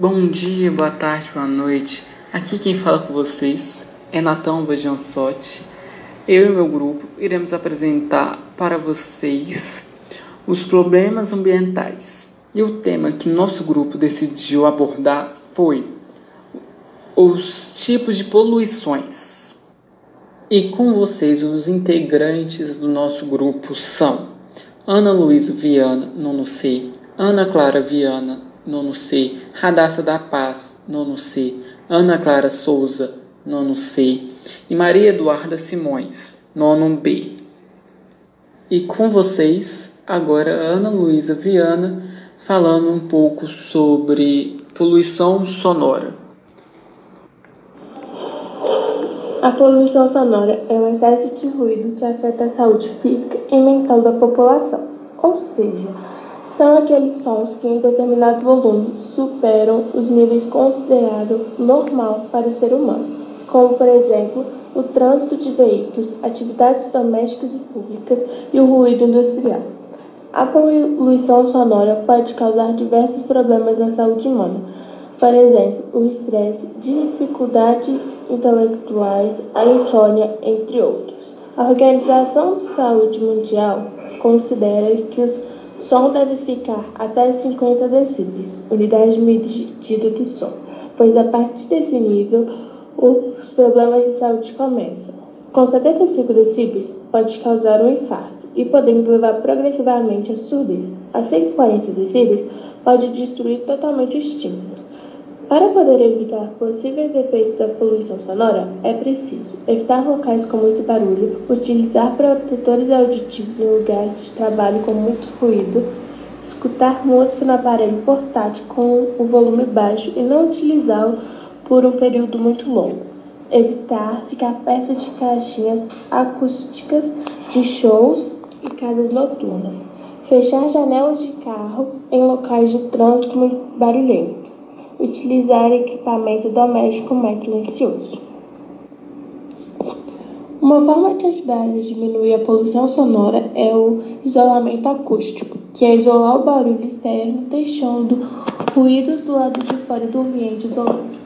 Bom dia, boa tarde, boa noite. Aqui quem fala com vocês é Natão Bajansotti. Eu e meu grupo iremos apresentar para vocês os problemas ambientais. E o tema que nosso grupo decidiu abordar foi os tipos de poluições. E com vocês, os integrantes do nosso grupo são Ana Luísa Viana, nono C, Ana Clara Viana, nono C, Radassa da Paz, nono C, Ana Clara Souza, nono C, e Maria Eduarda Simões, nono B. E com vocês, agora Ana Luísa Viana, falando um pouco sobre poluição sonora. A poluição sonora é um excesso de ruído que afeta a saúde física e mental da população, ou seja, são aqueles sons que em determinado volume superam os níveis considerados normal para o ser humano, como por exemplo o trânsito de veículos, atividades domésticas e públicas e o ruído industrial. A poluição sonora pode causar diversos problemas na saúde humana, por exemplo, o estresse, dificuldades intelectuais, a insônia, entre outros. A Organização de Saúde Mundial considera que os som deve ficar até 50 decibéis, unidade de medida de som, pois a partir desse nível os problemas de saúde começam. Com 75 decibéis pode causar um infarto e podendo levar progressivamente à surdez. A 140 decibéis pode destruir totalmente os tímpanos. Para poder evitar possíveis efeitos da poluição sonora, é preciso evitar locais com muito barulho, utilizar protetores auditivos em lugares de trabalho com muito ruído, escutar música no aparelho portátil com o volume baixo e não utilizá-lo por um período muito longo. Evitar ficar perto de caixinhas acústicas de shows e casas noturnas. Fechar janelas de carro em locais de trânsito muito barulhento utilizar equipamento doméstico mais silencioso. Uma forma de ajudar a diminuir a poluição sonora é o isolamento acústico, que é isolar o barulho externo, deixando ruídos do lado de fora do ambiente isolado.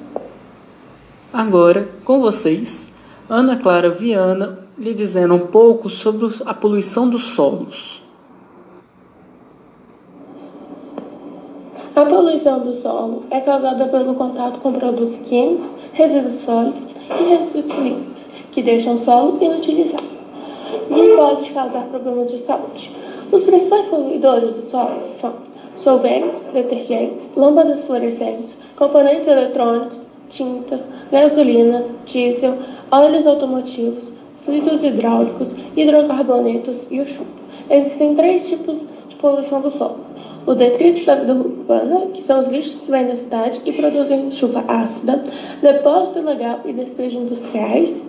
Agora, com vocês, Ana Clara Viana lhe dizendo um pouco sobre a poluição dos solos. A poluição do solo é causada pelo contato com produtos químicos, resíduos sólidos e resíduos líquidos, que deixam o solo inutilizável e pode causar problemas de saúde. Os principais poluidores do solo são solventes, detergentes, lâmpadas fluorescentes, componentes eletrônicos, tintas, gasolina, diesel, óleos automotivos, fluidos hidráulicos, hidrocarbonetos e o chumbo. Existem três tipos de poluição do solo o detrito da vida urbana, que são os lixos que vêm da cidade e produzem chuva ácida, depósito ilegal e despejo industriais,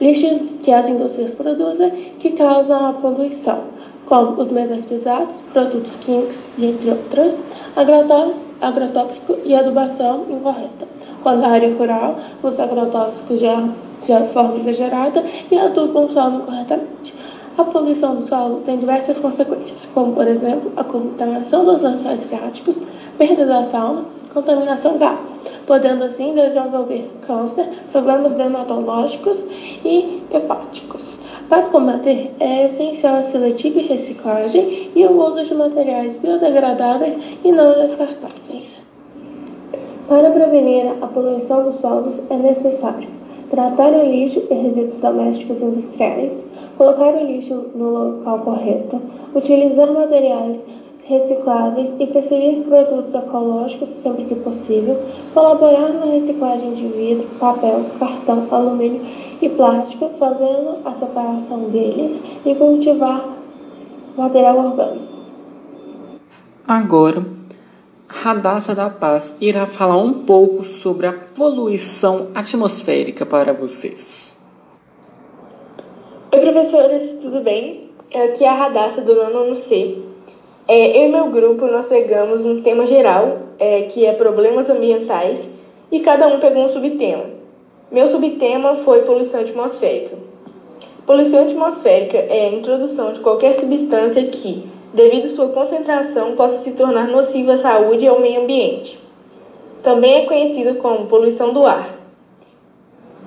lixos que as indústrias produzem que causam a poluição, como os metais pesados, produtos químicos entre outras, agrotóxico e adubação incorreta. Quando a área rural, os agrotóxicos já de forma exagerada e adubam o solo incorretamente. A poluição do solo tem diversas consequências, como, por exemplo, a contaminação dos lençóis freáticos, perda da fauna, contaminação da água, podendo assim desenvolver câncer, problemas dermatológicos e hepáticos. Para combater, é essencial a seletiva e reciclagem e o uso de materiais biodegradáveis e não descartáveis. Para prevenir a poluição dos solos, é necessário tratar o lixo e resíduos domésticos industriais, colocar o lixo no local correto, utilizar materiais recicláveis e preferir produtos ecológicos sempre que possível, colaborar na reciclagem de vidro, papel, cartão, alumínio e plástico, fazendo a separação deles e cultivar material orgânico. Agora, Radassa da Paz irá falar um pouco sobre a poluição atmosférica para vocês. Oi, professores, tudo bem? Aqui é a Radassa do nono C. É, eu e meu grupo, nós pegamos um tema geral, é, que é problemas ambientais, e cada um pegou um subtema. Meu subtema foi poluição atmosférica. Poluição atmosférica é a introdução de qualquer substância que, devido à sua concentração, possa se tornar nociva à saúde e ao meio ambiente. também é conhecido como poluição do ar.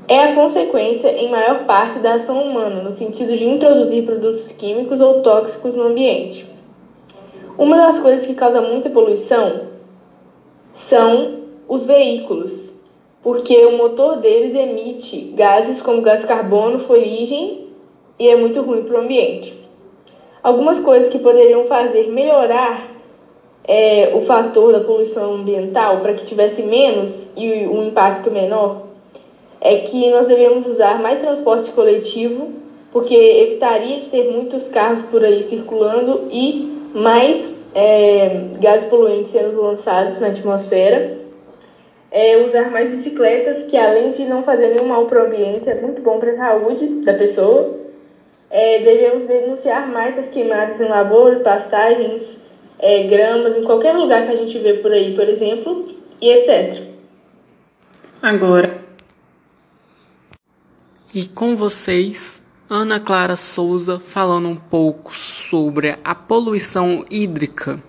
É a consequência, em maior parte, da ação humana, no sentido de introduzir produtos químicos ou tóxicos no ambiente. Uma das coisas que causa muita poluição são os veículos, porque o motor deles emite gases como gás carbono, fuligem e é muito ruim para o ambiente. Algumas coisas que poderiam fazer melhorar é, o fator da poluição ambiental para que tivesse menos e um impacto menor é que nós devemos usar mais transporte coletivo, porque evitaria de ter muitos carros por aí circulando e mais é, gases poluentes sendo lançados na atmosfera. É, usar mais bicicletas, que além de não fazer nenhum mal para o ambiente, é muito bom para a saúde da pessoa. É, devemos denunciar mais as queimadas em lavouras, pastagens, é, gramas, em qualquer lugar que a gente vê por aí, por exemplo, e etc. Agora, e com vocês, Ana Clara Souza falando um pouco sobre a poluição hídrica.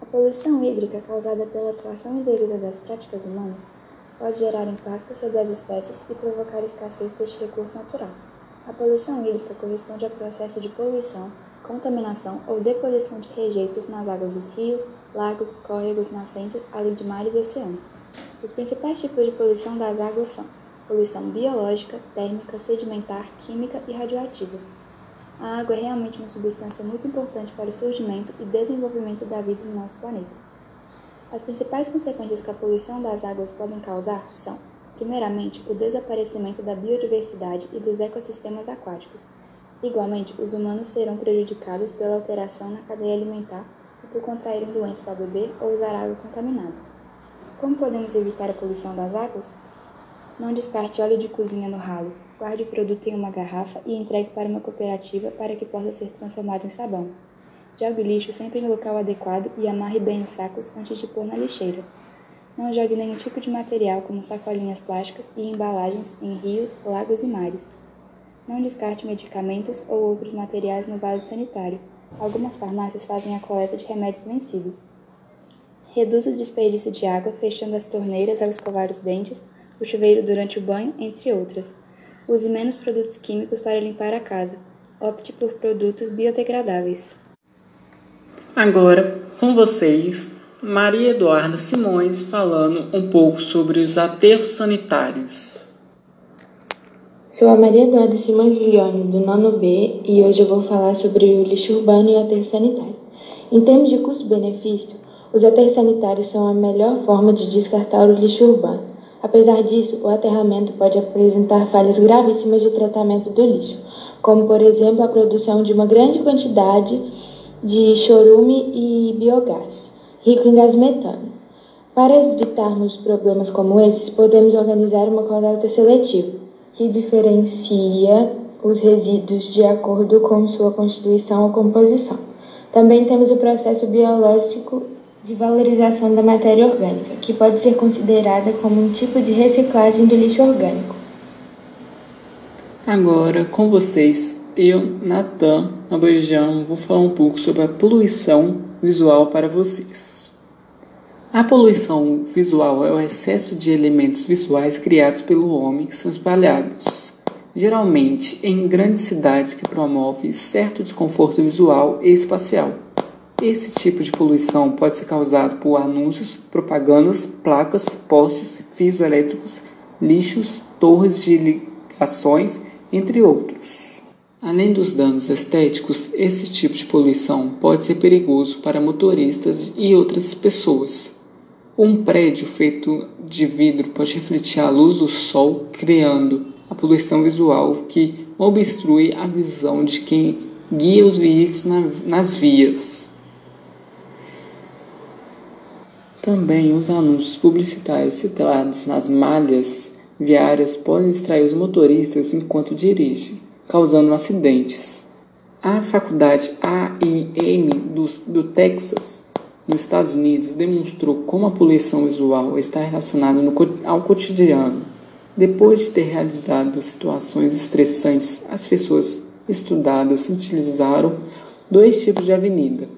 A poluição hídrica causada pela atuação indevida das práticas humanas pode gerar impacto sobre as espécies e provocar escassez deste recurso natural. A poluição hídrica corresponde ao processo de poluição, contaminação ou deposição de rejeitos nas águas dos rios, lagos, córregos, nascentes, além de mares e oceanos. Os principais tipos de poluição das águas são poluição biológica, térmica, sedimentar, química e radioativa. A água é realmente uma substância muito importante para o surgimento e desenvolvimento da vida no nosso planeta. As principais consequências que a poluição das águas podem causar são, primeiramente, o desaparecimento da biodiversidade e dos ecossistemas aquáticos. Igualmente, os humanos serão prejudicados pela alteração na cadeia alimentar e por contraírem doenças ao beber ou usar água contaminada. Como podemos evitar a poluição das águas? Não descarte óleo de cozinha no ralo. Guarde o produto em uma garrafa e entregue para uma cooperativa para que possa ser transformado em sabão. Jogue lixo sempre no local adequado e amarre bem os sacos antes de pôr na lixeira. Não jogue nenhum tipo de material, como sacolinhas plásticas e embalagens, em rios, lagos e mares. Não descarte medicamentos ou outros materiais no vaso sanitário. Algumas farmácias fazem a coleta de remédios vencidos. Reduza o desperdício de água fechando as torneiras ao escovar os dentes, o chuveiro durante o banho, entre outras. Use menos produtos químicos para limpar a casa. Opte por produtos biodegradáveis. Agora, com vocês, Maria Eduarda Simões falando um pouco sobre os aterros sanitários. Sou a Maria Eduarda Simões Viglione, do nono B, e hoje eu vou falar sobre o lixo urbano e o aterro sanitário. Em termos de custo-benefício, os aterros sanitários são a melhor forma de descartar o lixo urbano. Apesar disso, o aterramento pode apresentar falhas gravíssimas de tratamento do lixo, como, por exemplo, a produção de uma grande quantidade de chorume e biogás, rico em gás metano. Para evitarmos problemas como esses, podemos organizar uma coleta seletiva, que diferencia os resíduos de acordo com sua constituição ou composição. Também temos o processo biológico de valorização da matéria orgânica, que pode ser considerada como um tipo de reciclagem do lixo orgânico. Agora, com vocês, eu, Natan Abojão, vou falar um pouco sobre a poluição visual para vocês. A poluição visual é o excesso de elementos visuais criados pelo homem que são espalhados, geralmente em grandes cidades que promovem certo desconforto visual e espacial. Esse tipo de poluição pode ser causado por anúncios, propagandas, placas, postes, fios elétricos, lixos, torres de ligações, entre outros. Além dos danos estéticos, esse tipo de poluição pode ser perigoso para motoristas e outras pessoas. Um prédio feito de vidro pode refletir a luz do sol, criando a poluição visual que obstrui a visão de quem guia os veículos nas vias. Também os anúncios publicitários citados nas malhas viárias podem distrair os motoristas enquanto dirigem, causando acidentes. A faculdade AIM do, do Texas, nos Estados Unidos, demonstrou como a poluição visual está relacionada no, ao cotidiano. Depois de ter realizado situações estressantes, as pessoas estudadas utilizaram dois tipos de avenida.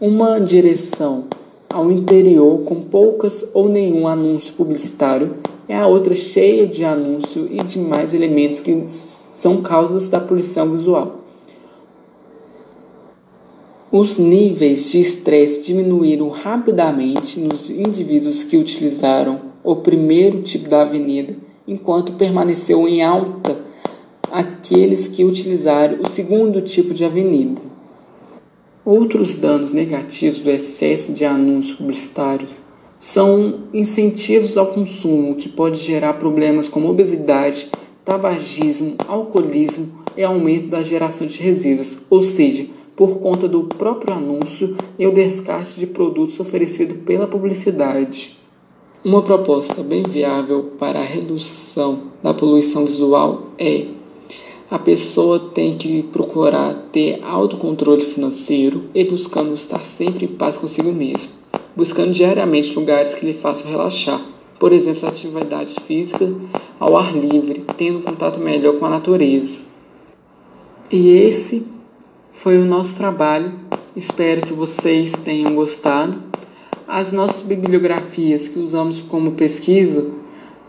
Uma direção ao interior com poucas ou nenhum anúncio publicitário e a outra cheia de anúncio e demais elementos que são causas da poluição visual. Os níveis de estresse diminuíram rapidamente nos indivíduos que utilizaram o primeiro tipo da avenida, enquanto permaneceu em alta aqueles que utilizaram o segundo tipo de avenida. Outros danos negativos do excesso de anúncios publicitários são incentivos ao consumo, que pode gerar problemas como obesidade, tabagismo, alcoolismo e aumento da geração de resíduos, ou seja, por conta do próprio anúncio e o descarte de produtos oferecido pela publicidade. Uma proposta bem viável para a redução da poluição visual é a pessoa tem que procurar ter autocontrole financeiro e buscando estar sempre em paz consigo mesmo, buscando diariamente lugares que lhe façam relaxar, por exemplo, atividades físicas ao ar livre, tendo contato melhor com a natureza. E esse foi o nosso trabalho. Espero que vocês tenham gostado. As nossas bibliografias que usamos como pesquisa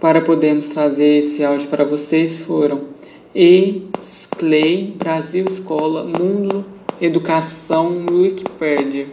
para podermos trazer esse áudio para vocês foram e Clay, Brasil Escola, Mundo, Educação, Wikipedia.